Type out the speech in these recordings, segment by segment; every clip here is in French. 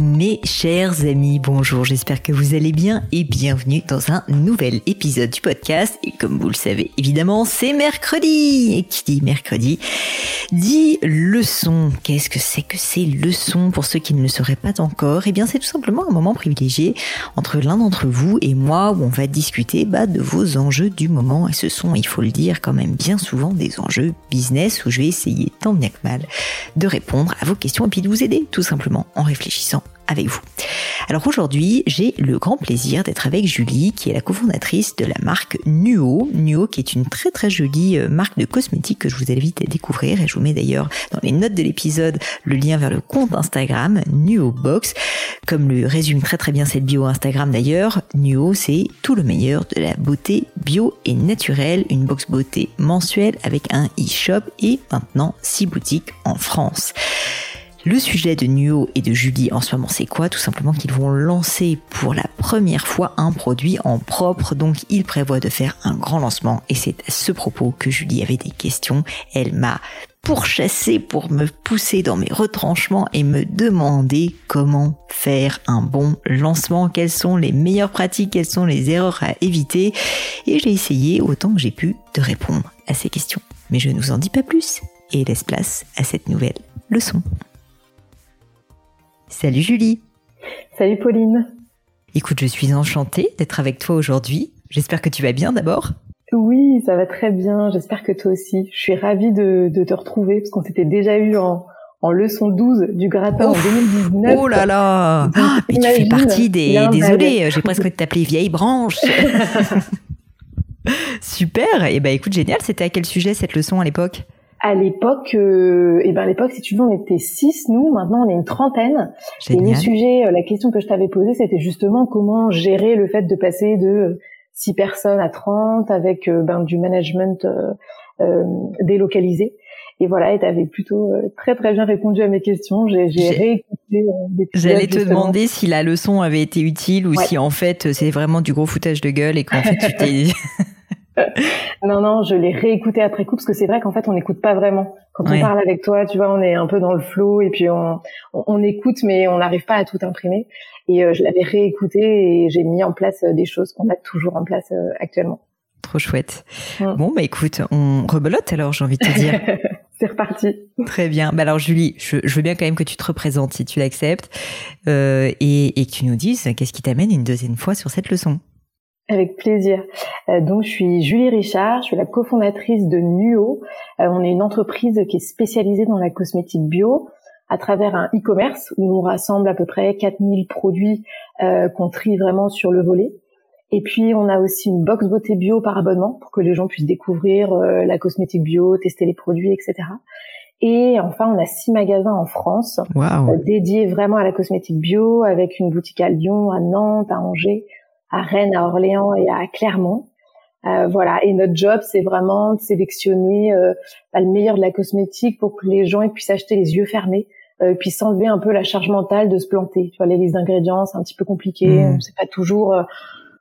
Mes chers amis, bonjour, j'espère que vous allez bien et bienvenue dans un nouvel épisode du podcast. Et comme vous le savez, évidemment, c'est mercredi. Et qui dit mercredi dit leçon. Qu'est-ce que c'est que ces leçons pour ceux qui ne le sauraient pas encore? Eh bien, c'est tout simplement un moment privilégié entre l'un d'entre vous et moi où on va discuter bah, de vos enjeux du moment. Et ce sont, il faut le dire, quand même bien souvent des enjeux business où je vais essayer tant bien que mal de répondre à vos questions et puis de vous aider tout simplement en réfléchissant avec vous. Alors aujourd'hui, j'ai le grand plaisir d'être avec Julie, qui est la cofondatrice de la marque Nuo. Nuo, qui est une très très jolie euh, marque de cosmétiques que je vous invite à découvrir. Et je vous mets d'ailleurs dans les notes de l'épisode le lien vers le compte Instagram Nuo Box. Comme le résume très très bien cette bio Instagram d'ailleurs, Nuo, c'est tout le meilleur de la beauté bio et naturelle. Une box beauté mensuelle avec un e-shop et maintenant six boutiques en France. Le sujet de Nuo et de Julie en ce moment, c'est quoi? Tout simplement qu'ils vont lancer pour la première fois un produit en propre. Donc, ils prévoient de faire un grand lancement. Et c'est à ce propos que Julie avait des questions. Elle m'a pourchassé pour me pousser dans mes retranchements et me demander comment faire un bon lancement, quelles sont les meilleures pratiques, quelles sont les erreurs à éviter? Et j'ai essayé autant que j'ai pu de répondre à ces questions. Mais je ne vous en dis pas plus et laisse place à cette nouvelle leçon. Salut Julie. Salut Pauline. Écoute, je suis enchantée d'être avec toi aujourd'hui. J'espère que tu vas bien d'abord. Oui, ça va très bien. J'espère que toi aussi. Je suis ravie de, te retrouver parce qu'on s'était déjà eu en, leçon 12 du gratin en 2019. Oh là là ah, Mais tu fais partie des... Désolée, j'ai presque t'appeler vieille branche. Super Et eh ben écoute, génial. C'était à quel sujet cette leçon à l'époque? À l'époque, euh, et ben à l'époque, si tu veux, on était six nous. Maintenant, on est une trentaine. Et le sujet, euh, la question que je t'avais posée, c'était justement comment gérer le fait de passer de six personnes à 30 avec euh, ben, du management euh, délocalisé. Et voilà, et tu avais plutôt très très bien répondu à mes questions. J'ai réécouté des J'allais te demander si la leçon avait été utile ou si en fait c'est vraiment du gros foutage de gueule et qu'en fait tu t'es non, non, je l'ai réécouté après coup parce que c'est vrai qu'en fait, on n'écoute pas vraiment. Quand on parle avec toi, tu vois, on est un peu dans le flow et puis on, on, écoute, mais on n'arrive pas à tout imprimer. Et euh, je l'avais réécouté et j'ai mis en place euh, des choses qu'on a toujours en place euh, actuellement. Trop chouette. Bon, bah écoute, on rebelote alors, j'ai envie de te dire. c'est reparti. Très bien. Bah alors Julie, je, je, veux bien quand même que tu te représentes si tu l'acceptes euh, et, et que tu nous dises qu'est-ce qui t'amène une deuxième fois sur cette leçon. Avec plaisir. Euh, donc, je suis Julie Richard, je suis la cofondatrice de Nuo. Euh, on est une entreprise qui est spécialisée dans la cosmétique bio à travers un e-commerce où on rassemble à peu près 4000 produits euh, qu'on trie vraiment sur le volet. Et puis, on a aussi une box beauté bio par abonnement pour que les gens puissent découvrir la cosmétique bio, tester les produits, etc. Et enfin, on a six magasins en France dédiés vraiment à la cosmétique bio, avec une boutique à Lyon, à Nantes, à Angers, à Rennes, à Orléans et à Clermont. Euh, voilà. Et notre job, c'est vraiment de sélectionner euh, bah, le meilleur de la cosmétique pour que les gens puissent acheter les yeux fermés, euh, puissent s'enlever un peu la charge mentale de se planter. Tu vois, les listes d'ingrédients, c'est un petit peu compliqué. Mmh. On sait pas toujours. Euh,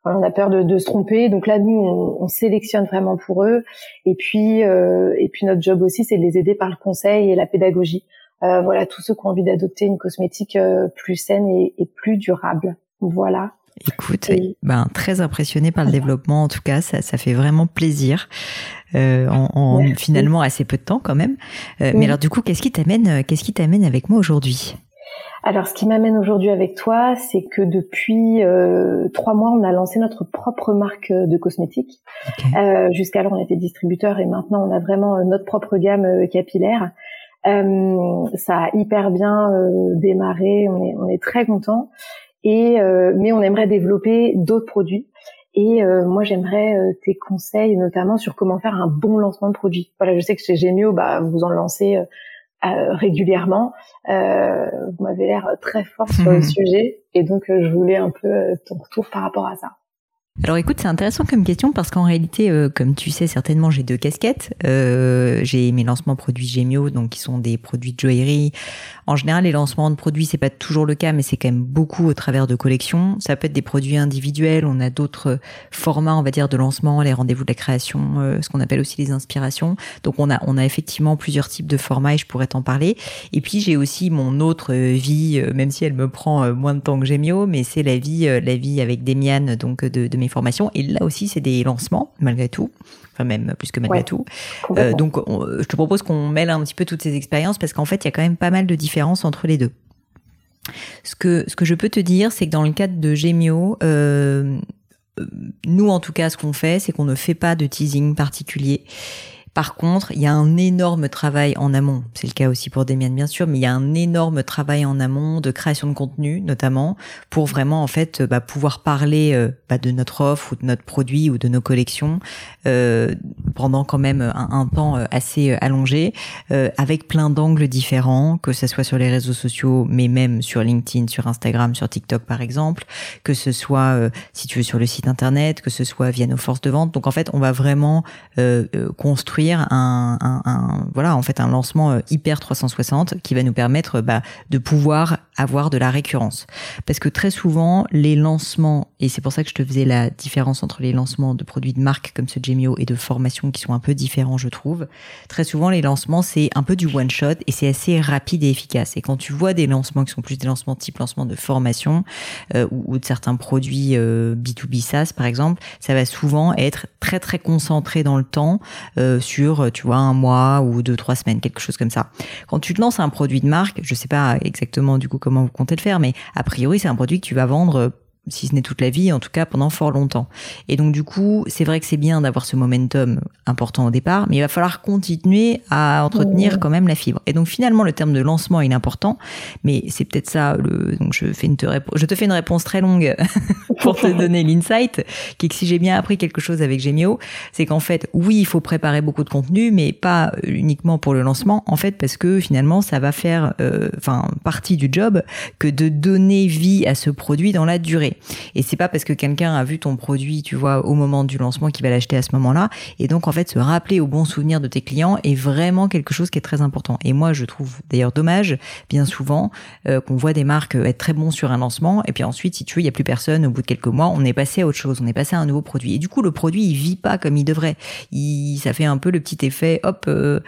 on a peur de, de, se tromper. Donc là, nous, on, on, sélectionne vraiment pour eux. Et puis, euh, et puis notre job aussi, c'est de les aider par le conseil et la pédagogie. voilà, tous ceux qui ont envie d'adopter une cosmétique plus saine et, et plus durable. Voilà. Écoute, ben très impressionné par le développement. En tout cas, ça, ça fait vraiment plaisir. Euh, en, finalement assez peu de temps quand même. Euh, mais alors du coup, qu'est-ce qui t'amène, euh, qu'est-ce qui t'amène avec moi aujourd'hui? Alors, ce qui m'amène aujourd'hui avec toi, c'est que depuis euh, trois mois, on a lancé notre propre marque de cosmétiques. Euh, Jusqu'alors, on était distributeur et maintenant, on a vraiment notre propre gamme capillaire. ça a hyper bien démarré. On est, on est très content. Et euh, mais on aimerait développer d'autres produits. Et euh, moi, j'aimerais euh, tes conseils, notamment sur comment faire un bon lancement de produit. Voilà, je sais que chez Gemio, bah, vous en lancez régulièrement. vous m'avez l'air très fort sur le sujet, et donc je voulais un peu ton retour par rapport à ça. Alors écoute, c'est intéressant comme question parce qu'en réalité, euh, comme tu sais certainement, j'ai deux casquettes. Euh, j'ai mes lancements produits Gemio, donc qui sont des produits de joaillerie. En général, les lancements de produits, c'est pas toujours le cas, mais c'est quand même beaucoup au travers de collections. Ça peut être des produits individuels. On a d'autres formats, on va dire, de lancement, les rendez-vous de la création, euh, ce qu'on appelle aussi les inspirations. Donc on a, on a effectivement plusieurs types de formats et je pourrais t'en parler. Et puis j'ai aussi mon autre vie, même si elle me prend moins de temps que Gemio, mais c'est la vie, la vie avec Demian, donc de, de mes formations. Et là aussi, c'est des lancements, malgré tout. Enfin, même plus que malgré tout. Euh, donc, je te propose qu'on mêle un petit peu toutes ces expériences parce qu'en fait, il y a quand même pas mal de différences entre les deux. Ce que, ce que je peux te dire, c'est que dans le cadre de Gemio, euh, euh, nous, en tout cas, ce qu'on fait, c'est qu'on ne fait pas de teasing particulier. Par contre, il y a un énorme travail en amont. C'est le cas aussi pour Demian, bien sûr, mais il y a un énorme travail en amont de création de contenu, notamment, pour vraiment, en fait, bah, pouvoir parler euh, bah, de notre offre ou de notre produit ou de nos collections euh, pendant quand même un, temps euh, assez allongé, avec plein d'angles différents, que ce soit sur les réseaux sociaux, mais même sur LinkedIn, sur Instagram, sur TikTok, par exemple, que ce soit, si tu veux, sur le site internet, que ce soit via nos forces de vente. Donc, en fait, on va vraiment construire un, voilà en fait un lancement euh, hyper 360 qui va nous permettre bah, de pouvoir avoir de la récurrence. Parce que très souvent les lancements et c'est pour ça que je te faisais la différence entre les lancements de produits de marque comme ce Gemio et de formation qui sont un peu différents je trouve très souvent les lancements c'est un peu du one shot et c'est assez rapide et efficace. Et quand tu vois des lancements qui sont plus des lancements type lancement de formation euh, ou, de certains produits euh, B2B SaaS par exemple ça va souvent être très très concentré dans le temps euh, sur, tu vois, un mois ou deux, trois semaines, quelque chose comme ça. Quand tu te lances un produit de marque, je sais pas exactement du coup comment vous comptez le faire, mais a priori, c'est un produit que tu vas vendre si ce n'est toute la vie, en tout cas pendant fort longtemps. Et donc du coup, c'est vrai que c'est bien d'avoir ce momentum important au départ, mais il va falloir continuer à entretenir quand même la fibre. Et donc finalement, le terme de lancement est important, mais c'est peut-être ça. Le, donc je fais une te je te fais une réponse très longue pour te donner l'insight, qui est que si j'ai bien appris quelque chose avec Gemio, c'est qu'en fait, oui, il faut préparer beaucoup de contenu, mais pas uniquement pour le lancement, en fait, parce que finalement, ça va faire, euh, enfin, partie du job que de donner vie à ce produit dans la durée. Et c'est pas parce que quelqu'un a vu ton produit, tu vois, au moment du lancement qu'il va l'acheter à ce moment-là. Et donc, en fait, se rappeler au bon souvenir de tes clients est vraiment quelque chose qui est très important. Et moi, je trouve d'ailleurs dommage, bien souvent, euh, qu'on voit des marques être très bons sur un lancement. Et puis ensuite, si tu veux, il y a plus personne. Au bout de quelques mois, on est passé à autre chose. On est passé à un nouveau produit. Et du coup, le produit, il vit pas comme il devrait. Il, ça fait un peu le petit effet, hop, euh,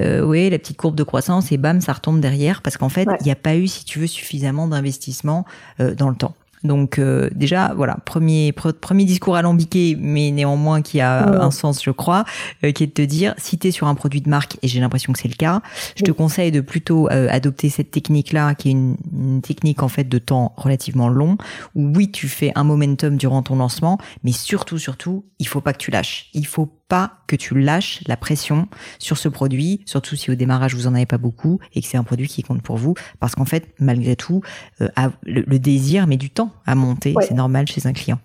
euh, oui, la petite courbe de croissance et bam, ça retombe derrière parce qu'en fait, il n'y a pas eu, si tu veux, suffisamment d'investissement euh, dans le temps. Donc euh, déjà, voilà, premier premier discours alambiqué, mais néanmoins qui a un sens, je crois, euh, qui est de te dire, si tu es sur un produit de marque, et j'ai l'impression que c'est le cas, je te conseille de plutôt euh, adopter cette technique-là, qui est une, une, technique en fait de temps relativement long, où oui, tu fais un momentum durant ton lancement, mais surtout, surtout, il faut pas que tu lâches. Il faut pas que tu lâches la pression sur ce produit, surtout si au démarrage vous en avez pas beaucoup et que c'est un produit qui compte pour vous, parce qu'en fait, malgré tout, euh, le, désir met du temps à monter, c'est normal chez un client.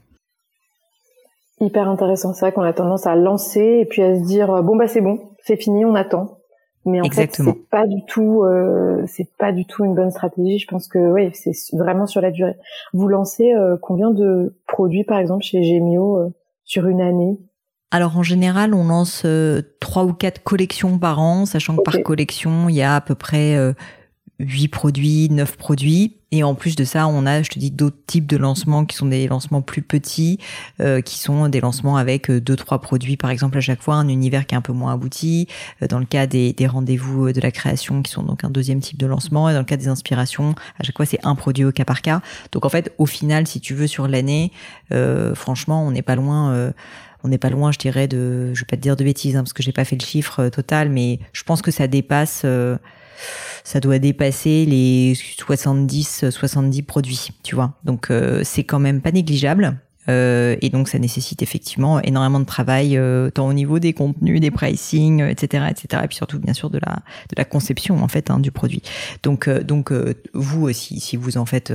Hyper intéressant, c'est vrai qu'on a tendance à lancer et puis à se dire bon bah c'est bon, c'est fini, on attend. Mais en Exactement. fait, c'est pas du tout, euh, c'est pas du tout une bonne stratégie. Je pense que oui, c'est vraiment sur la durée. Vous lancez euh, combien de produits par exemple chez Gemio euh, sur une année? Alors en général, on lance euh, trois ou quatre collections par an, sachant que par collection, il y a à peu près euh, huit produits, neuf produits. Et en plus de ça, on a, je te dis, d'autres types de lancements qui sont des lancements plus petits, euh, qui sont des lancements avec deux, trois produits, par exemple, à chaque fois, un univers qui est un peu moins abouti. dans le cas des, des rendez-vous de la création, qui sont donc un deuxième type de lancement. Et dans le cas des inspirations, à chaque fois, c'est un produit au cas par cas. Donc en fait, au final, si tu veux, sur l'année, franchement, on n'est pas loin on n'est pas loin, je dirais, de, je vais pas te dire de bêtises, hein, parce que j'ai pas fait le chiffre euh, total, mais je pense que ça dépasse, euh, ça doit dépasser les 70, 70 produits, tu vois. Donc euh, c'est quand même pas négligeable. Euh, et donc ça nécessite effectivement énormément de travail, euh, tant au niveau des contenus, des pricing, etc., etc. Et puis surtout bien sûr de la de la conception en fait hein, du produit. Donc euh, donc vous aussi, si vous en faites,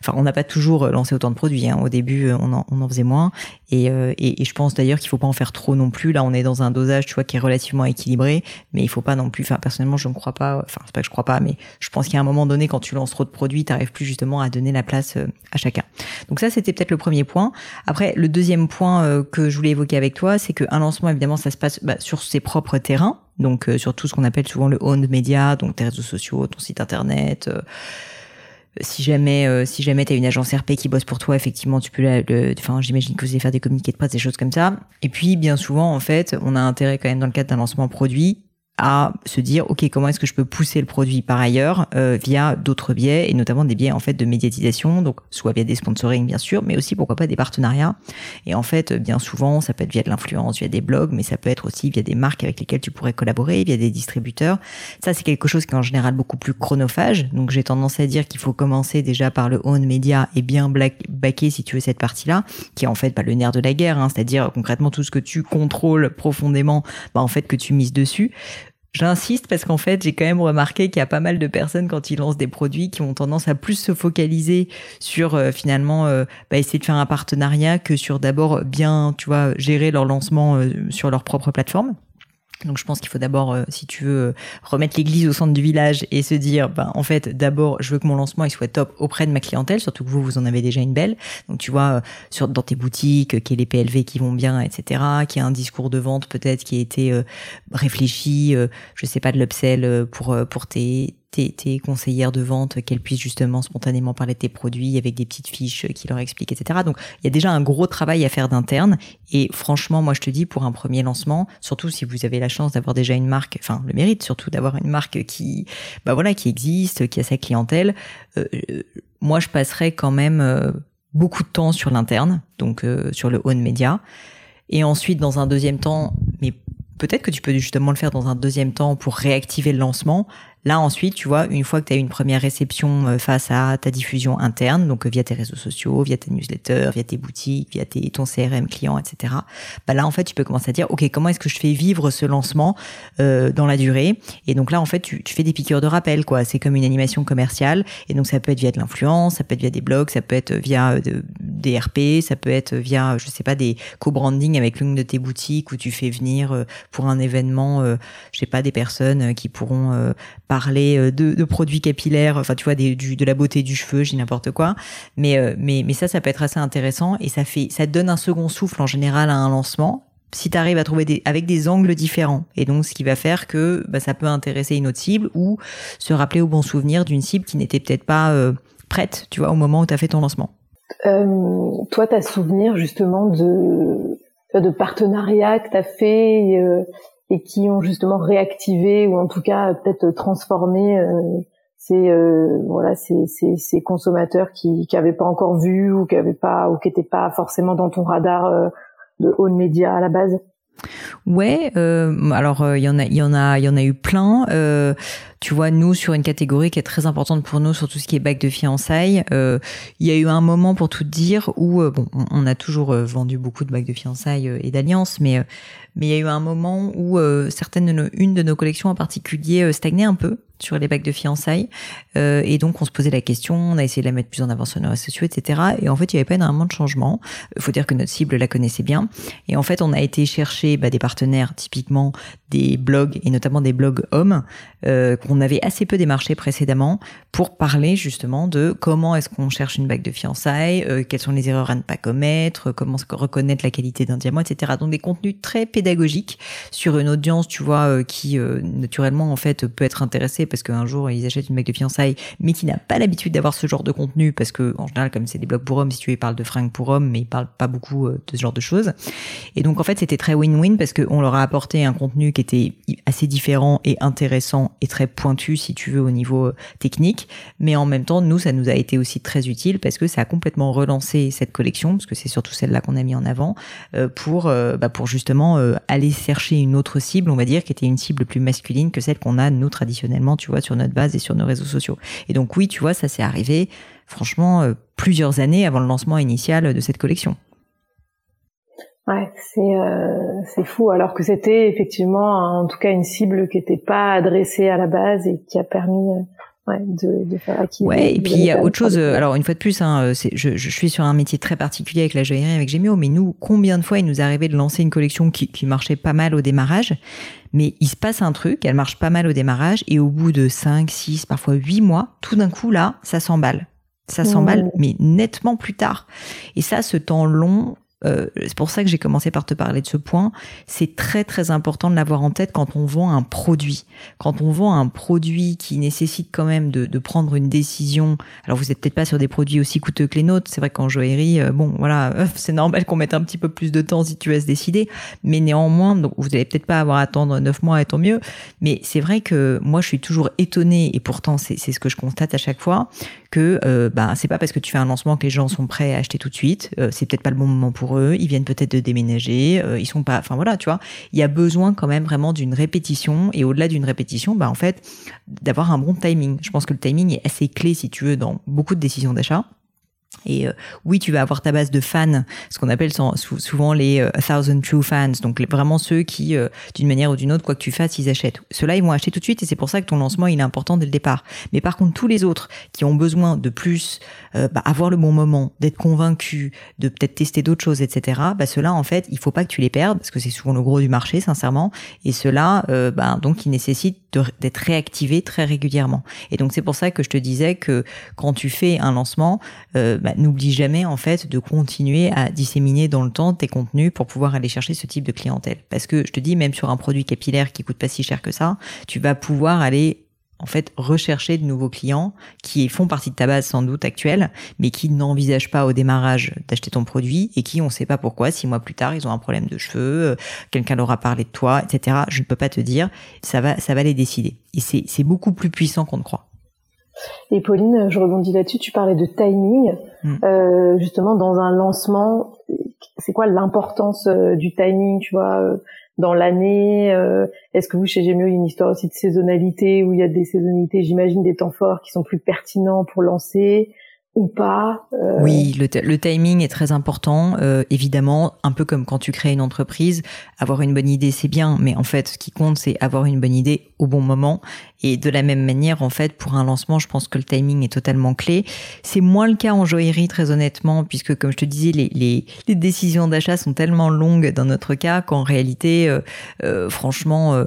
enfin on n'a pas toujours lancé autant de produits. Hein. Au début on en, on en faisait moins, Et, et, et je pense d'ailleurs qu'il faut pas en faire trop non plus. Là, on est dans un dosage, tu vois, qui est relativement équilibré, mais il faut pas non plus. Enfin, personnellement, je ne crois pas. Enfin, c'est pas que je crois pas, mais je pense qu'à un moment donné, quand tu lances trop de produits, tu n'arrives plus justement à donner la place à chacun. Donc ça, c'était peut-être le premier point. Après, le deuxième point que je voulais évoquer avec toi, c'est qu'un lancement, évidemment, ça se passe bah, sur ses propres terrains donc euh, sur tout ce qu'on appelle souvent le owned media, donc tes réseaux sociaux, ton site internet. Euh, si jamais euh, si jamais t'as une agence RP qui bosse pour toi, effectivement, tu peux le, enfin j'imagine que vous allez faire des communiqués de presse, des choses comme ça. Et puis bien souvent en fait, on a intérêt quand même dans le cadre d'un lancement produit à se dire ok comment est-ce que je peux pousser le produit par ailleurs euh, via d'autres biais et notamment des biais en fait de médiatisation donc soit via des sponsoring bien sûr mais aussi pourquoi pas des partenariats. Et en fait bien souvent ça peut être via de l'influence via des blogs mais ça peut être aussi via des marques avec lesquelles tu pourrais collaborer via des distributeurs. Ça c'est quelque chose qui est en général beaucoup plus chronophage. Donc j'ai tendance à dire qu'il faut commencer déjà par le own media et bien backer si tu veux cette partie là qui est en fait pas le nerf de la guerre hein, c'est-à-dire concrètement tout ce que tu contrôles profondément bah en fait que tu mises dessus J'insiste parce qu'en fait, j'ai quand même remarqué qu'il y a pas mal de personnes quand ils lancent des produits qui ont tendance à plus se focaliser sur euh, finalement euh, bah, essayer de faire un partenariat que sur d'abord bien, tu vois, gérer leur lancement euh, sur leur propre plateforme. Donc je pense qu'il faut d'abord, euh, si tu veux, euh, remettre l'église au centre du village et se dire, ben, en fait, d'abord, je veux que mon lancement il soit top auprès de ma clientèle, surtout que vous, vous en avez déjà une belle. Donc tu vois, euh, sur, dans tes boutiques, qu'il y ait les PLV qui vont bien, etc., qu'il y ait un discours de vente peut-être qui a été réfléchi, je sais pas, de l'upsell pour, pour tes, tes, conseillères de vente, qu'elles puissent justement spontanément parler de tes produits avec des petites fiches qui leur expliquent, etc. Donc il y a déjà un gros travail à faire d'interne. Et franchement, moi je te dis, pour un premier lancement, surtout si vous avez la chance d'avoir déjà une marque, enfin le mérite surtout d'avoir une marque qui, bah voilà, qui existe, qui a sa clientèle, euh, moi je passerais quand même euh, beaucoup de temps sur l'interne, donc euh, sur le own media. Et ensuite, dans un deuxième temps, mais peut-être que tu peux justement le faire dans un deuxième temps pour réactiver le lancement, Là ensuite, tu vois, une fois que tu as eu une première réception euh, face à ta diffusion interne, donc euh, via tes réseaux sociaux, via tes newsletters, via tes boutiques, via tes, ton CRM client, etc. Bah là en fait, tu peux commencer à dire, ok, comment est-ce que je fais vivre ce lancement euh, dans la durée? Et donc là en fait, tu, tu fais des piqûres de rappel, quoi. C'est comme une animation commerciale, et donc ça peut être via de l'influence, ça peut être via des blogs, ça peut être via des RP, ça peut être via, je sais pas, des co-branding avec l'une de tes boutiques où tu fais venir pour un événement, je sais pas, des personnes qui pourront euh, de, produits capillaires, enfin tu vois de la beauté du cheveu, j'ai n'importe quoi. Mais, euh, mais mais ça, ça peut être assez intéressant et ça fait ça donne un second souffle en général à un lancement si tu arrives à trouver avec des angles différents. Et donc, ce qui va faire que bah, ça peut intéresser une autre cible ou se rappeler au bon souvenir d'une cible qui n'était peut-être pas euh, prête, tu vois, au moment où tu as fait ton lancement. Toi, tu as souvenir justement de, de partenariats que tu as fait et qui ont justement réactivé ou en tout cas peut-être transformé euh, ces euh, voilà ces, ces, ces, consommateurs qui qui avaient pas encore vu ou qui avaient pas ou qui étaient pas forcément dans ton radar euh, de haut média à la base? Ouais, euh, alors il y en a, il y en a, il y en a eu plein. Euh, tu vois, nous sur une catégorie qui est très importante pour nous, sur tout ce qui est bac de fiançailles, il y a eu un moment pour tout dire où bon, on a toujours vendu beaucoup de bacs de fiançailles et d'alliances, mais mais il y a eu un moment où euh, certaines de nos, une de nos collections en particulier euh, stagnait un peu sur les bacs de fiançailles. Euh, et donc, on se posait la question, on a essayé de la mettre plus en avant sur nos réseaux sociaux, etc. Et en fait, il n'y avait pas énormément de changement. Il faut dire que notre cible la connaissait bien. Et en fait, on a été chercher bah, des partenaires, typiquement des blogs, et notamment des blogs hommes, euh, qu'on avait assez peu démarché précédemment, pour parler justement de comment est-ce qu'on cherche une bague de fiançailles, euh, quelles sont les erreurs à ne pas commettre, comment reconnaître la qualité d'un diamant, etc. Donc, des contenus très pédagogiques sur une audience, tu vois, euh, qui naturellement, en fait, peut être intéressée parce qu'un jour ils achètent une bague de fiançailles, mais qui n'a pas l'habitude d'avoir ce genre de contenu parce que en général comme c'est des blogs pour hommes, si tu veux, ils parlent de fringues pour hommes, mais ils parlent pas beaucoup euh, de ce genre de choses. Et donc en fait c'était très win-win parce qu'on leur a apporté un contenu qui était assez différent et intéressant et très pointu si tu veux au niveau euh, technique, mais en même temps nous ça nous a été aussi très utile parce que ça a complètement relancé cette collection parce que c'est surtout celle-là qu'on a mis en avant euh, pour bah, pour justement aller chercher une autre cible, on va dire, qui était une cible plus masculine que celle qu'on a nous traditionnellement tu vois, sur notre base et sur nos réseaux sociaux. Et donc oui, tu vois, ça s'est arrivé, franchement, euh, plusieurs années avant le lancement initial de cette collection. Ouais, c'est euh, c'est fou. Alors que c'était effectivement, en tout cas, une cible qui n'était pas adressée à la base et qui a permis ouais, de, de faire acquis. Ouais, et puis il y a autre chose. Alors une fois de plus, hein, je, je, suis sur un métier très particulier avec la joaillerie, avec Gemio, mais nous, combien de fois il nous arrivait de lancer une collection qui, qui marchait pas mal au démarrage, mais il se passe un truc, elle marche pas mal au démarrage, et au bout de 5, 6, parfois 8 mois, tout d'un coup là, ça s'emballe. Ça s'emballe, mais nettement plus tard. Et ça, ce temps long, euh, c'est pour ça que j'ai commencé par te parler de ce point. C'est très très important de l'avoir en tête quand on vend un produit. Quand on vend un produit qui nécessite quand même de, de prendre une décision. Alors vous êtes peut-être pas sur des produits aussi coûteux que les nôtres. C'est vrai qu'en joaillerie, euh, bon voilà, c'est normal qu'on mette un petit peu plus de temps si tu veux se décider. Mais néanmoins, donc vous allez peut-être pas avoir à attendre neuf mois et tant mieux. Mais c'est vrai que moi je suis toujours étonnée et pourtant c'est ce que je constate à chaque fois que euh, bah, c'est pas parce que tu fais un lancement que les gens sont prêts à acheter tout de suite. Euh, c'est peut-être pas le bon moment pour eux. Ils viennent peut-être de déménager. Euh, ils sont pas. Enfin voilà, tu vois. Il y a besoin quand même vraiment d'une répétition et au-delà d'une répétition, bah en fait, d'avoir un bon timing. Je pense que le timing est assez clé si tu veux dans beaucoup de décisions d'achat. Et euh, oui, tu vas avoir ta base de fans, ce qu'on appelle souvent les euh, thousand true fans, donc vraiment ceux qui, euh, d'une manière ou d'une autre, quoi que tu fasses, ils achètent. Ceux-là, ils vont acheter tout de suite, et c'est pour ça que ton lancement, il est important dès le départ. Mais par contre, tous les autres qui ont besoin de plus, bah, avoir le bon moment, d'être convaincus, de peut-être tester d'autres choses, etc. Bah ceux-là, en fait, il faut pas que tu les perdes, parce que c'est souvent le gros du marché, sincèrement. Et ceux-là, bah, donc, ils nécessitent d'être réactivés très régulièrement. Et donc, c'est pour ça que je te disais que quand tu fais un lancement, bah, n'oublie jamais en fait de continuer à disséminer dans le temps tes contenus pour pouvoir aller chercher ce type de clientèle. Parce que je te dis, même sur un produit capillaire qui coûte pas si cher que ça, tu vas pouvoir aller en fait rechercher de nouveaux clients qui font partie de ta base sans doute actuelle, mais qui n'envisagent pas au démarrage d'acheter ton produit et qui on ne sait pas pourquoi six mois plus tard ils ont un problème de cheveux, euh, quelqu'un leur a parlé de toi, etc. Je ne peux pas te dire, ça va ça va les décider. Et c'est beaucoup plus puissant qu'on ne croit. Et Pauline, je rebondis là-dessus, tu parlais de timing. Mm. Euh, justement, dans un lancement, c'est quoi l'importance euh, du timing, tu vois, euh, dans l'année Est-ce que vous, chez Gemio, il y a une histoire aussi de saisonnalité, où il y a des saisonnalités, j'imagine, des temps forts qui sont plus pertinents pour lancer? Euh... Oui, le, timing est très important. Euh, évidemment, un peu comme quand tu crées une entreprise, avoir une bonne idée, c'est bien, mais en fait, ce qui compte, c'est avoir une bonne idée au bon moment. Et de la même manière, en fait, pour un lancement, je pense que le timing est totalement clé. C'est moins le cas en joaillerie, très honnêtement, puisque, comme je te disais, les, les, les décisions d'achat sont tellement longues dans notre cas qu'en réalité, euh, euh franchement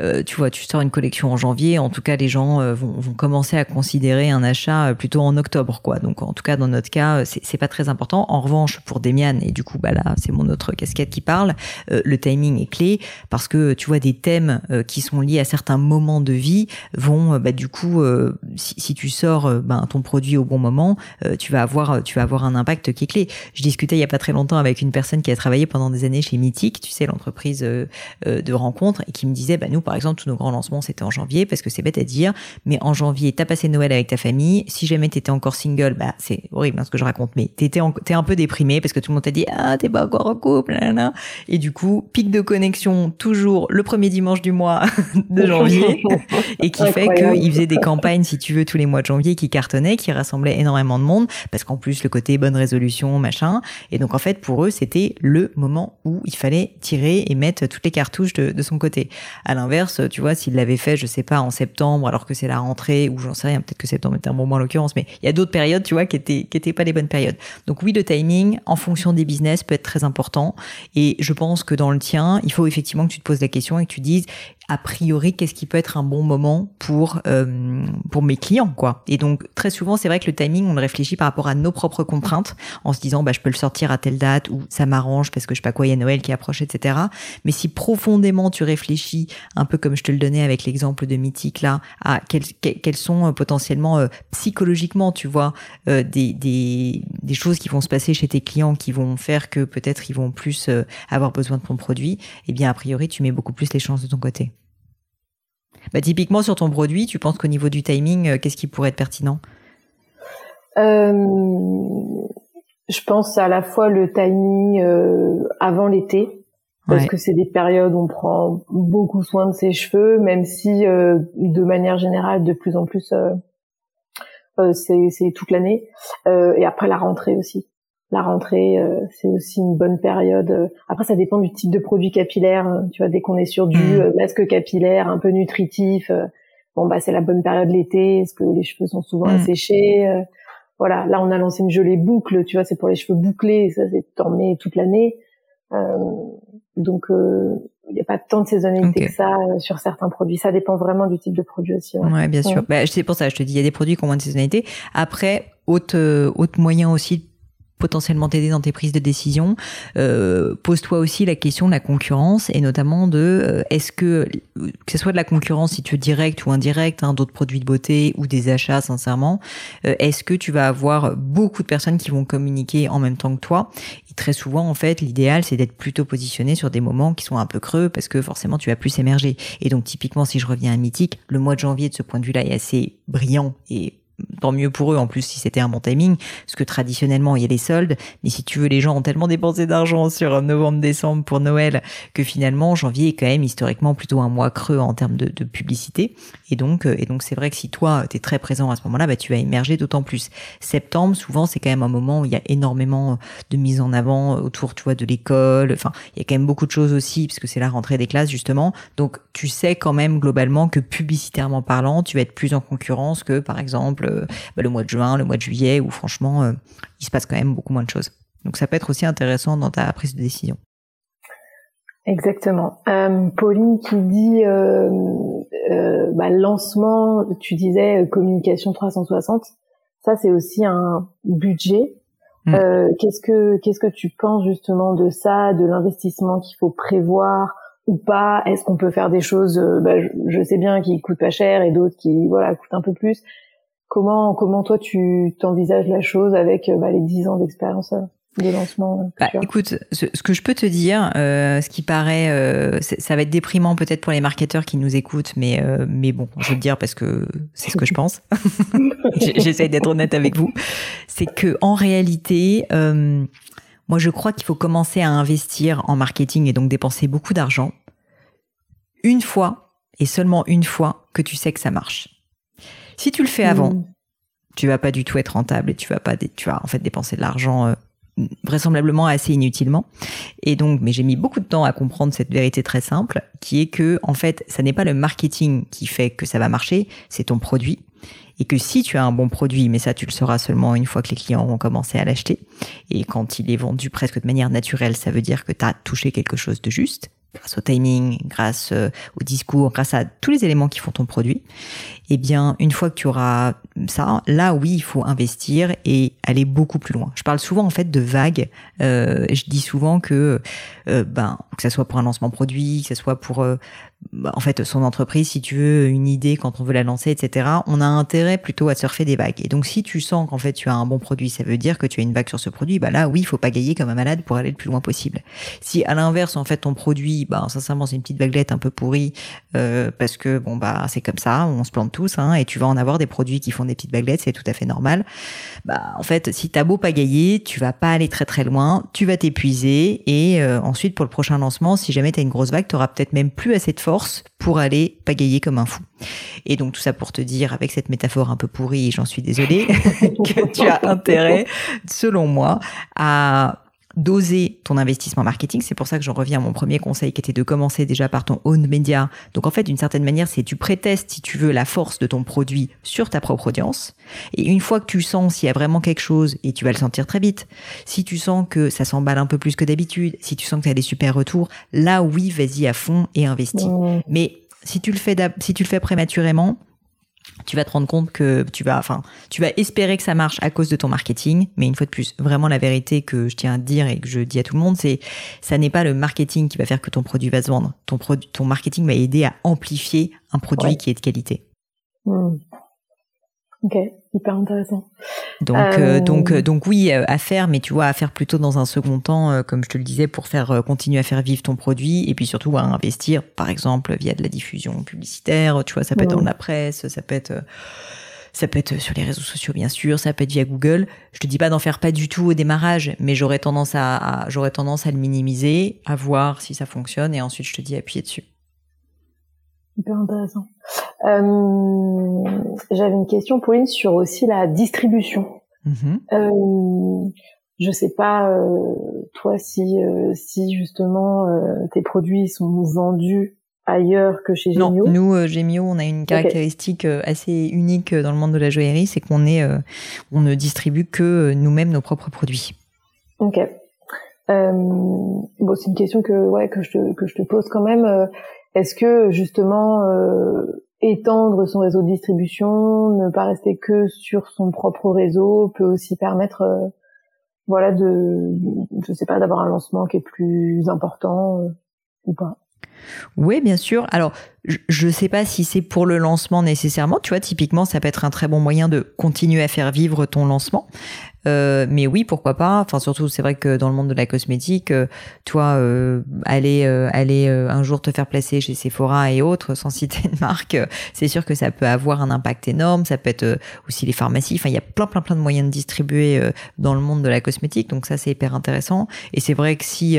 euh, euh, tu vois, tu sors une collection en janvier, en tout cas, les gens euh, vont, vont, commencer à considérer un achat euh, plutôt en octobre, quoi. Donc, en tout cas, dans notre cas, c'est pas très important. En revanche, pour Demian, et du coup, bah là, c'est mon autre casquette qui parle, le timing est clé parce que tu vois des thèmes qui sont liés à certains moments de vie vont, bah, du coup, si, si, tu sors ben, ton produit au bon moment, tu vas avoir, tu vas avoir un impact qui est clé. Je discutais il y a pas très longtemps avec une personne qui a travaillé pendant des années chez Mythique, tu sais, l'entreprise de rencontres, et qui me disait, bah, nous, par exemple, tous nos grands lancements, c'était en janvier, parce que c'est bête à dire, mais en janvier, t'as passé Noël avec ta famille. Si jamais t'étais encore single, bah, c'est horrible hein, ce que je raconte, mais t'étais t'es un peu déprimé parce que tout le monde t'a dit, ah, t'es pas encore en couple, là, Et du coup, pic de connexion, toujours le premier dimanche du mois de janvier, et qui fait qu'il faisait des campagnes, si tu veux, tous les mois de janvier qui cartonnaient, qui rassemblaient énormément de monde, parce qu'en plus, le côté bonne résolution, machin. Et donc, en fait, pour eux, c'était le moment où il fallait tirer et mettre toutes les cartouches de, de son côté. À l'inverse, tu vois, s'il l'avait fait, je sais pas, en septembre, alors que c'est la rentrée, ou j'en sais rien, peut-être que septembre était un bon mois en l'occurrence, mais il y a d'autres périodes, tu vois, qui étaient, qui pas les bonnes périodes. Donc oui, le timing, en fonction des business, peut être très important. Et je pense que dans le tien, il faut effectivement que tu te poses la question et que tu dises, a priori, qu'est-ce qui peut être un bon moment pour euh, pour mes clients, quoi. Et donc très souvent, c'est vrai que le timing, on le réfléchit par rapport à nos propres contraintes, en se disant, bah, je peux le sortir à telle date ou ça m'arrange parce que je sais pas quoi, il y a Noël qui approche, etc. Mais si profondément tu réfléchis, un peu comme je te le donnais avec l'exemple de Mythique là, à quels, quels sont euh, potentiellement euh, psychologiquement, tu vois, des, des des choses qui vont se passer chez tes clients qui vont faire que peut-être ils vont plus avoir besoin de ton produit, eh bien a priori tu mets beaucoup plus les chances de ton côté. Bah, typiquement sur ton produit, tu penses qu'au niveau du timing, euh, qu'est-ce qui pourrait être pertinent? Euh, Je pense à la fois le timing euh, avant l'été, parce que c'est des périodes où on prend beaucoup soin de ses cheveux, même si de manière générale, de plus en plus, c'est toute l'année. et après la rentrée aussi la rentrée, euh, c'est aussi une bonne période. Après, ça dépend du type de produit capillaire. Hein. Tu vois, dès qu'on est sur du mm. euh, masque capillaire un peu nutritif, euh, bon bah c'est la bonne période l'été, est-ce que les cheveux sont souvent mm. asséchés euh, Voilà, là on a lancé une jolie boucle, tu vois, c'est pour les cheveux bouclés, ça c'est tourné toute l'année. Euh, donc il n'y a pas tant de saisonnalité que ça sur certains produits. Ça dépend vraiment du type de produit aussi. Ouais, bien sûr. Bah, c'est pour ça, je te dis, il y a des produits qui ont moins de saisonnalité. Après, autre, autre moyen aussi potentiellement t'aider dans tes prises de décision. Euh, pose-toi aussi la question de la concurrence et notamment de euh, est-ce que que ce soit de la concurrence si tu veux direct ou indirect, hein, d'autres produits de beauté ou des achats sincèrement, euh, est-ce que tu vas avoir beaucoup de personnes qui vont communiquer en même temps que toi? Et très souvent en fait, l'idéal c'est d'être plutôt positionné sur des moments qui sont un peu creux parce que forcément tu vas plus émerger. Et donc typiquement si je reviens à Mythique, le mois de janvier de ce point de vue-là est assez brillant et tant mieux pour eux en plus si c'était un bon timing parce que traditionnellement il y a les soldes mais si tu veux les gens ont tellement dépensé d'argent sur novembre décembre pour Noël que finalement janvier est quand même historiquement plutôt un mois creux en termes de, de publicité. Et donc euh, et donc c'est vrai que si toi tu es très présent à ce moment-là bah tu vas émerger d'autant plus. Septembre souvent c'est quand même un moment où il y a énormément de mise en avant autour tu vois de l'école. Enfin il y a quand même beaucoup de choses aussi parce que c'est la rentrée des classes justement. Donc tu sais quand même globalement que publicitairement parlant tu vas être plus en concurrence que par exemple bah, le mois de juin, le mois de juillet, où franchement, euh, il se passe quand même beaucoup moins de choses. Donc ça peut être aussi intéressant dans ta prise de décision. Exactement. Euh, Pauline qui dit bah, lancement, tu disais communication 360. Ça c'est aussi un budget. Mm. qu'est-ce que qu'est-ce que tu penses justement de ça, de l'investissement qu'il faut prévoir ou pas? Est-ce qu'on peut faire des choses bah, je, je, sais bien qui coûtent pas cher et d'autres qui voilà coûtent un peu plus. Comment comment toi tu t'envisages la chose avec euh, bah, les 10 ans d'expérience euh, de lancement euh, bah, Écoute, ce, que je peux te dire, euh, ce qui paraît, euh, ça va être déprimant peut-être pour les marketeurs qui nous écoutent, mais euh, mais bon, je veux te dire parce que c'est ce que je pense. J'essaye d'être honnête avec vous. C'est que en réalité, moi je crois qu'il faut commencer à investir en marketing et donc dépenser beaucoup d'argent une fois et seulement une fois que tu sais que ça marche. Si tu le fais avant, mm. tu vas pas du tout être rentable et tu vas pas, tu vas en fait dépenser de l'argent euh, vraisemblablement assez inutilement. Et donc, mais j'ai mis beaucoup de temps à comprendre cette vérité très simple, qui est que en fait, ça n'est pas le marketing qui fait que ça va marcher, c'est ton produit. Et que si tu as un bon produit, mais ça tu le sauras seulement une fois que les clients vont commencer à l'acheter, et quand il est vendu presque de manière naturelle, ça veut dire que tu as touché quelque chose de juste, grâce au timing, grâce euh, au discours, grâce à tous les éléments qui font ton produit, eh bien, une fois que tu auras ça, là oui, il faut investir et aller beaucoup plus loin. Je parle souvent en fait de vagues. Euh, je dis souvent que, euh, ben, que ça soit pour un lancement produit, que ce soit pour euh, bah, en fait son entreprise, si tu veux une idée quand on veut la lancer, etc. On a intérêt plutôt à surfer des vagues. Et donc si tu sens qu'en fait tu as un bon produit, ça veut dire que tu as une vague sur ce produit, bah là oui, il faut pas gailler comme un malade pour aller le plus loin possible. Si à l'inverse en fait ton produit, bah sincèrement c'est une petite vaguelette un peu pourrie euh, parce que bon bah c'est comme ça, on se plante tous, hein, et tu vas en avoir des produits qui font des petites baguettes, c'est tout à fait normal. Bah en fait si t'as beau pagailler, tu vas pas aller très très loin, tu vas t'épuiser et euh, ensuite pour le prochain lancement, si jamais tu une grosse vague, tu peut-être même plus assez de force pour aller pagayer comme un fou. Et donc tout ça pour te dire, avec cette métaphore un peu pourrie, j'en suis désolée, que tu as intérêt, selon moi, à doser ton investissement marketing. C'est pour ça que j'en reviens à mon premier conseil qui était de commencer déjà par ton own media. Donc en fait, d'une certaine manière, c'est tu prétestes, si tu veux, la force de ton produit sur ta propre audience. Et une fois que tu sens s'il y a vraiment quelque chose, et tu vas le sentir très vite, si tu sens que ça s'emballe un peu plus que d'habitude, si tu sens que tu as des super retours, là oui, vas-y à fond et investis. Mmh. Mais si tu le fais, si tu le fais prématurément, tu vas te rendre compte que tu vas, enfin, tu vas espérer que ça marche à cause de ton marketing. Mais une fois de plus, vraiment la vérité que je tiens à dire et que je dis à tout le monde, c'est, ça n'est pas le marketing qui va faire que ton produit va se vendre. Ton produit, ton marketing va aider à amplifier un produit qui est de qualité. Mmh. Ok, hyper intéressant. Donc, euh, euh, donc, euh, donc oui, à faire, mais tu vois, à faire plutôt dans un second temps, comme je te le disais, pour faire continuer à faire vivre ton produit, et puis surtout à investir, par exemple, via de la diffusion publicitaire. Tu vois, ça peut être dans la presse, ça peut être ça peut être sur les réseaux sociaux bien sûr, ça peut être via Google. Je te dis pas d'en faire pas du tout au démarrage, mais j'aurais tendance à, à j'aurais tendance à le minimiser, à voir si ça fonctionne et ensuite je te dis appuyer dessus. Hyper intéressant. Euh, J'avais une question, Pauline, sur aussi la distribution. Mm-hmm. Euh, je sais pas, euh, toi, si, euh, si justement euh, tes produits sont vendus ailleurs que chez Gemio Non, nous, Gemio, on a une caractéristique assez unique dans le monde de la joaillerie, c'est qu'on est, on ne distribue que nous-mêmes nos propres produits. Ok. Euh, bon, c'est une question que ouais que je te, que je te pose quand même. Euh, est-ce que justement euh, étendre son réseau de distribution, ne pas rester que sur son propre réseau, peut aussi permettre, euh, voilà, de, je sais pas, d'avoir un lancement qui est plus important ou pas? Oui, bien sûr. Alors, je ne sais pas si c'est pour le lancement nécessairement. Tu vois, typiquement, ça peut être un très bon moyen de continuer à faire vivre ton lancement. Euh, mais oui, pourquoi pas. Enfin, surtout, c'est vrai que dans le monde de la cosmétique, euh, toi, euh, aller, aller un jour te faire placer chez Sephora et autres, sans citer de marque, c'est sûr que ça peut avoir un impact énorme. Ça peut être aussi les pharmacies. Enfin, il y a plein, plein, plein de moyens de distribuer dans le monde de la cosmétique. Donc ça, c'est hyper intéressant. Et c'est vrai que si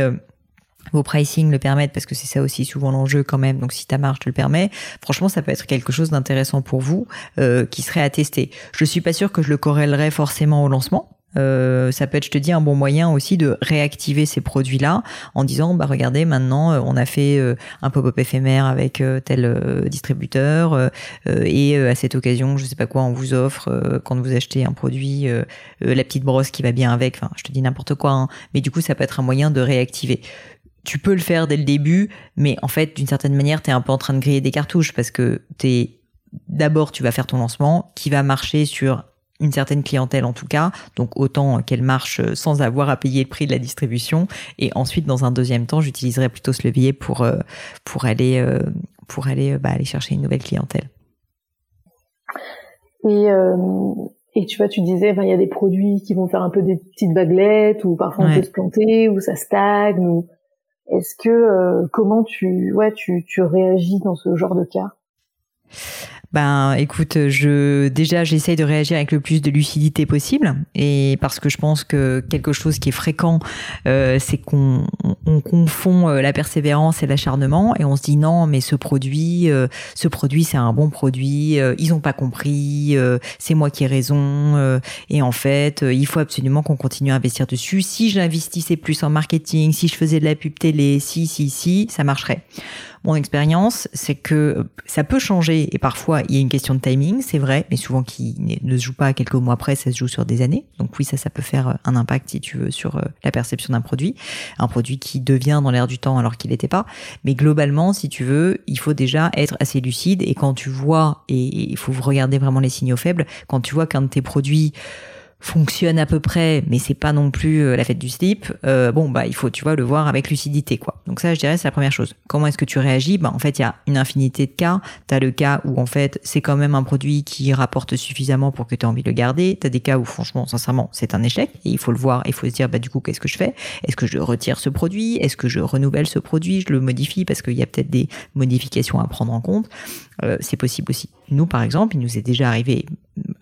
vos pricing le permettent parce que c'est ça aussi souvent l'enjeu quand même. Donc si ta marge te le permet, franchement ça peut être quelque chose d'intéressant pour vous euh, qui serait à tester. Je suis pas sûr que je le corrélerais forcément au lancement. Euh, ça peut être, je te dis, un bon moyen aussi de réactiver ces produits-là en disant, bah regardez, maintenant euh, on a fait euh, un pop-up éphémère avec tel distributeur et à cette occasion, je sais pas quoi, on vous offre quand vous achetez un produit, la petite brosse qui va bien avec. Enfin, je te dis n'importe quoi, hein. mais du coup, ça peut être un moyen de réactiver tu peux le faire dès le début, mais en fait, d'une certaine manière, tu es un peu en train de griller des cartouches parce que t'es d'abord, tu vas faire ton lancement qui va marcher sur une certaine clientèle en tout cas, donc autant qu'elle marche sans avoir à payer le prix de la distribution. Et ensuite, dans un deuxième temps, j'utiliserai plutôt ce levier pour euh, pour aller euh, pour aller bah, aller chercher une nouvelle clientèle. Et euh, et tu vois, tu disais, il y a des produits qui vont faire un peu des petites baguettes ou parfois on peut se planter ou ça stagne ou est-ce que euh, comment tu ouais tu tu réagis dans ce genre de cas? Ben, écoute, je déjà j'essaye de réagir avec le plus de lucidité possible, et parce que je pense que quelque chose qui est fréquent, euh, c'est qu'on on confond euh, la persévérance et l'acharnement, et on se dit non, mais ce produit, euh, ce produit c'est un bon produit, euh, ils ont pas compris, c'est moi qui ai raison, et en fait, il faut absolument qu'on continue à investir dessus. Si j'investissais plus en marketing, si je faisais de la pub télé, si si si, ça marcherait. Mon expérience, c'est que ça peut changer et parfois il y a une question de timing, c'est vrai, mais souvent qui ne se joue pas quelques mois après, ça se joue sur des années. Donc oui, ça, ça peut faire un impact si tu veux sur euh, la perception d'un produit, un produit qui devient dans l'air du temps alors qu'il n'était pas. Mais globalement, si tu veux, il faut déjà être assez lucide et quand tu vois et il faut regarder vraiment les signaux faibles, quand tu vois qu'un de tes produits fonctionne à peu près, mais c'est pas non plus euh, la fête du slip. Euh, bon bah il faut tu vois le voir avec lucidité quoi. Donc ça je dirais c'est la première chose. Comment est-ce que tu réagis? Bah en fait il y a une infinité de cas. T'as le cas où en fait c'est quand même un produit qui rapporte suffisamment pour que tu aies envie de le garder. T'as des cas où franchement sincèrement c'est un échec et il faut le voir. Il faut se dire bah du coup qu'est-ce que je fais? Est-ce que je retire ce produit? Est-ce que je renouvelle ce produit? Je le modifie parce qu'il y a peut-être des modifications à prendre en compte. Euh, c'est possible aussi. Nous par exemple il nous est déjà arrivé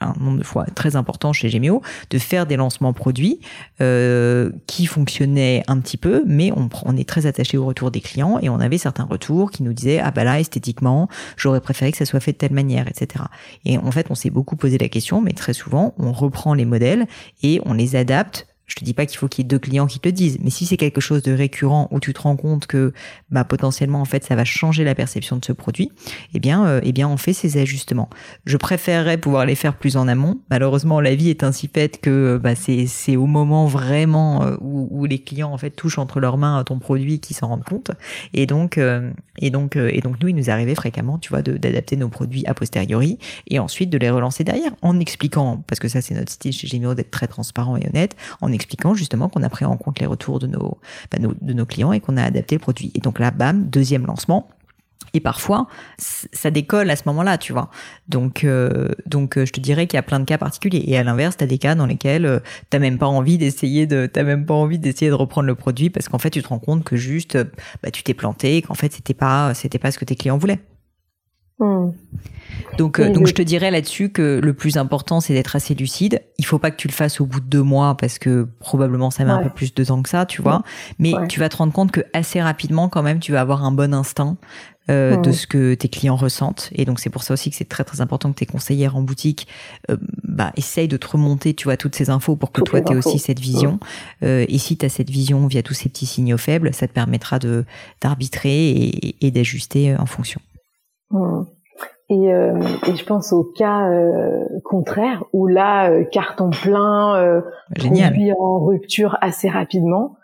un nombre de fois très important chez Gemio de faire des lancements produits euh, qui fonctionnaient un petit peu, mais on, on est très attaché au retour des clients et on avait certains retours qui nous disaient ah bah là esthétiquement j'aurais préféré que ça soit fait de telle manière, etc. Et en fait on s'est beaucoup posé la question, mais très souvent on reprend les modèles et on les adapte je te dis pas qu'il faut qu'il y ait deux clients qui te le disent, mais si c'est quelque chose de récurrent où tu te rends compte que bah, potentiellement en fait ça va changer la perception de ce produit, eh bien euh, eh bien on fait ces ajustements. Je préférerais pouvoir les faire plus en amont. Malheureusement la vie est ainsi faite que bah, c'est au moment vraiment euh, où, où, les clients en fait touchent entre leurs mains ton produit qu'ils s'en rendent compte. Et donc euh, et donc et donc nous il nous arrivait fréquemment tu vois d'adapter nos produits a posteriori et ensuite de les relancer derrière en expliquant parce que ça c'est notre style chez Gemio d'être très transparent et honnête en expliquant justement qu'on a pris en compte les retours de nos, bah, de nos clients et qu'on a adapté le produit. Et donc là, bam, deuxième lancement. Et parfois, ça décolle à ce moment-là, tu vois. Donc, euh, donc, euh, je te dirais qu'il y a plein de cas particuliers. Et à l'inverse, t'as des cas dans lesquels euh, t'as même pas envie d'essayer de, t'as même pas envie d'essayer de reprendre le produit parce qu'en fait, tu te rends compte que juste, bah, tu t'es planté, qu'en fait, c'était pas, c'était pas ce que tes clients voulaient. Hmm. Donc, donc je te dirais là-dessus que le plus important, c'est d'être assez lucide. Il faut pas que tu le fasses au bout de deux mois parce que probablement ça met un peu plus de temps que ça, tu vois. Mais tu vas te rendre compte que assez rapidement, quand même, tu vas avoir un bon instinct euh, de ce que tes clients ressentent. Et donc c'est pour ça aussi que c'est très très important que tes conseillères en boutique euh, bah, essayent de te remonter, tu vois, toutes ces infos pour que toi tu aies aussi cette vision. Euh, et si tu as cette vision via tous ces petits signaux faibles, ça te permettra de d'arbitrer et, et d'ajuster en fonction. Et, euh, et, je pense au cas euh, contraire où là, euh, carton plein, euh, Génial. en rupture assez rapidement.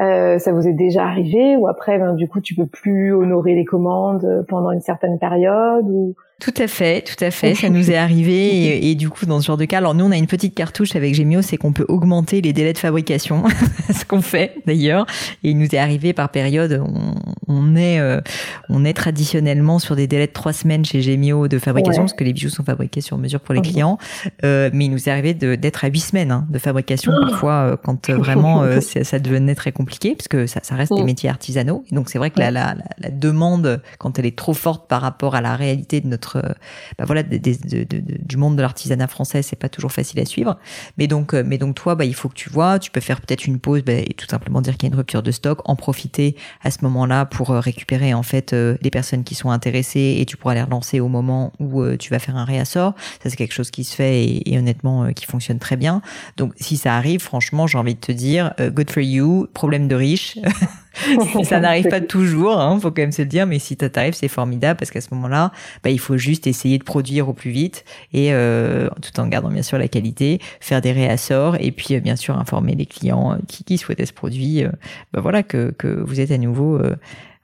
Euh, ça vous est déjà arrivé ou après, ben, du coup, tu peux plus honorer les commandes pendant une certaine période ou tout à fait, tout à fait. Ça nous est arrivé et, du coup dans ce genre de cas, alors nous on a une petite cartouche avec Gemio, c'est qu'on peut augmenter les délais de fabrication, ce qu'on fait d'ailleurs. Et il nous est arrivé par période, on, on est euh, on est traditionnellement sur des délais de trois semaines chez Gemio de fabrication parce que les bijoux sont fabriqués sur mesure pour les clients. Euh, mais il nous est arrivé d'être à huit semaines hein, de fabrication oh. parfois euh, quand vraiment ça devenait très compliqué parce que ça, ça reste des métiers artisanaux. Et donc c'est vrai que la, la, la demande quand elle est trop forte par rapport à la réalité de notre euh, bah voilà, du monde de l'artisanat français, c'est pas toujours facile à suivre. Mais donc, euh, mais donc toi, bah, il faut que tu vois, tu peux faire peut-être une pause bah, et tout simplement dire qu'il y a une rupture de stock, en profiter à ce moment-là pour euh, récupérer en fait les personnes qui sont intéressées et tu pourras les relancer au moment où tu vas faire un réassort. Ça c'est quelque chose qui se fait et, et honnêtement qui fonctionne très bien. Donc si ça arrive, franchement, j'ai envie de te dire, good for you, problème de riche. ça n'arrive pas toujours, hein, faut quand même se le dire, mais si ça t'arrive, c'est formidable parce qu'à ce moment-là, bah, il faut juste essayer de produire au plus vite et euh, tout en gardant bien sûr la qualité, faire des réassorts et puis euh, bien sûr informer les clients euh, qui, qui souhaitaient ce produit, bah, voilà que, que vous êtes à nouveau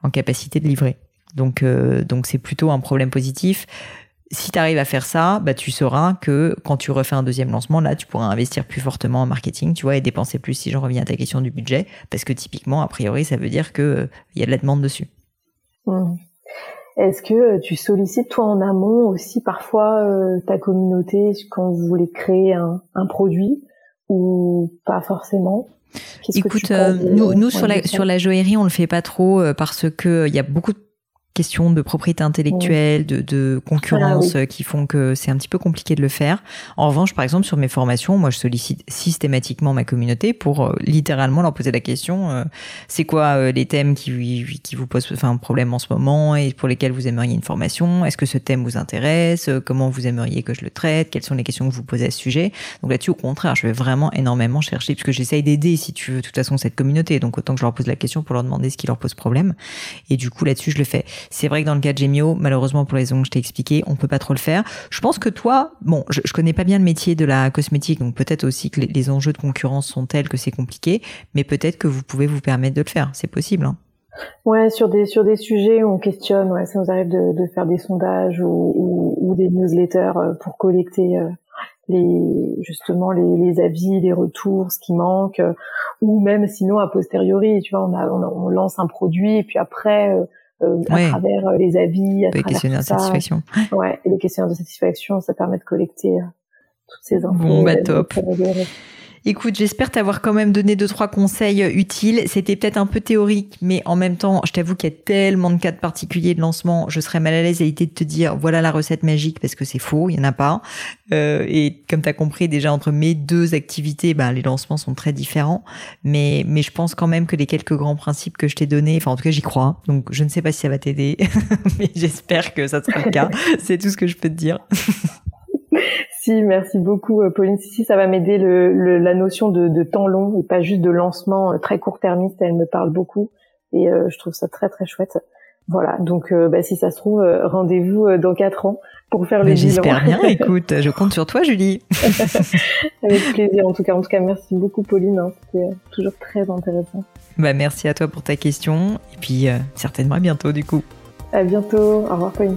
en capacité de livrer. Donc donc c'est plutôt un problème positif si tu arrives à faire ça, bah, tu sauras que quand tu refais un deuxième lancement, là, tu pourras investir plus fortement en marketing, tu vois, et dépenser plus si j'en reviens à ta question du budget, parce que typiquement, a priori, ça veut dire que il y a de la demande dessus. Mmh. Est-ce que euh, tu sollicites toi en amont aussi parfois euh, ta communauté quand vous voulez créer un, un produit ou pas forcément? Écoute, euh, nous, nous sur la sur la joaillerie, on le fait pas trop parce que il y a beaucoup de questions de propriété intellectuelle, de, de, concurrence ah qui font que c'est un petit peu compliqué de le faire. En revanche, par exemple, sur mes formations, moi, je sollicite systématiquement ma communauté pour euh, littéralement leur poser la question euh, c'est quoi euh, les thèmes qui, qui vous posent enfin, un problème en ce moment et pour lesquels vous aimeriez une formation? Est-ce que ce thème vous intéresse? Comment vous aimeriez que je le traite? Quelles sont les questions que vous posez à ce sujet? Donc là-dessus, au contraire, je vais vraiment énormément chercher puisque j'essaye d'aider, si tu veux, de toute façon, cette communauté. Donc autant que je leur pose la question pour leur demander ce qui leur pose problème. Et du coup, là-dessus, je le fais. C'est vrai que dans le cas de Gemio, malheureusement pour les raisons que je t'ai expliqué, on peut pas trop le faire. Je pense que toi, bon, je, je connais pas bien le métier de la cosmétique, donc peut-être aussi que les, enjeux de concurrence sont tels que c'est compliqué, mais peut-être que vous pouvez vous permettre de le faire. C'est possible. Hein. Ouais, sur des sur des sujets où on questionne, ouais, ça nous arrive de, de faire des sondages ou, des newsletters euh, pour collecter euh, les justement les, avis, les retours, ce qui manque, euh, ou même sinon a posteriori, tu vois, on, a, on, lance un produit et puis après euh, à travers euh, les avis, à les questionnaires de satisfaction. Ouais, et les questionnaires de satisfaction, ça permet de collecter euh, toutes ces infos. Bon, bah top. Écoute, j'espère t'avoir quand même donné deux trois conseils utiles. C'était peut-être un peu théorique, mais en même temps, je t'avoue qu'il y a tellement de cas de particuliers de lancement, je serais mal à l'aise à l'idée de te dire voilà la recette magique parce que c'est faux, il y en a pas. Euh, et comme tu as compris déjà entre mes deux activités, ben les lancements sont très différents, mais mais je pense quand même que les quelques grands principes que je t'ai donnés, enfin en tout cas j'y crois. Donc je ne sais pas si ça va t'aider, mais j'espère que ça sera le cas. c'est tout ce que je peux te dire. si, merci beaucoup, euh, Pauline. Si, si, ça va m'aider le, la notion de, de, temps long et pas juste de lancement euh, très court-termiste. Elle me parle beaucoup et euh, je trouve ça très très chouette. Voilà. Donc, bah, si ça se trouve, rendez-vous dans quatre ans pour faire le bilan. J'espère bien. Écoute, je compte sur toi, Julie. Avec plaisir. En tout cas, en tout cas, merci beaucoup, Pauline. Hein. C'était toujours très intéressant. Bah, merci à toi pour ta question et puis certainement à bientôt du coup. À bientôt. Au revoir, Pauline.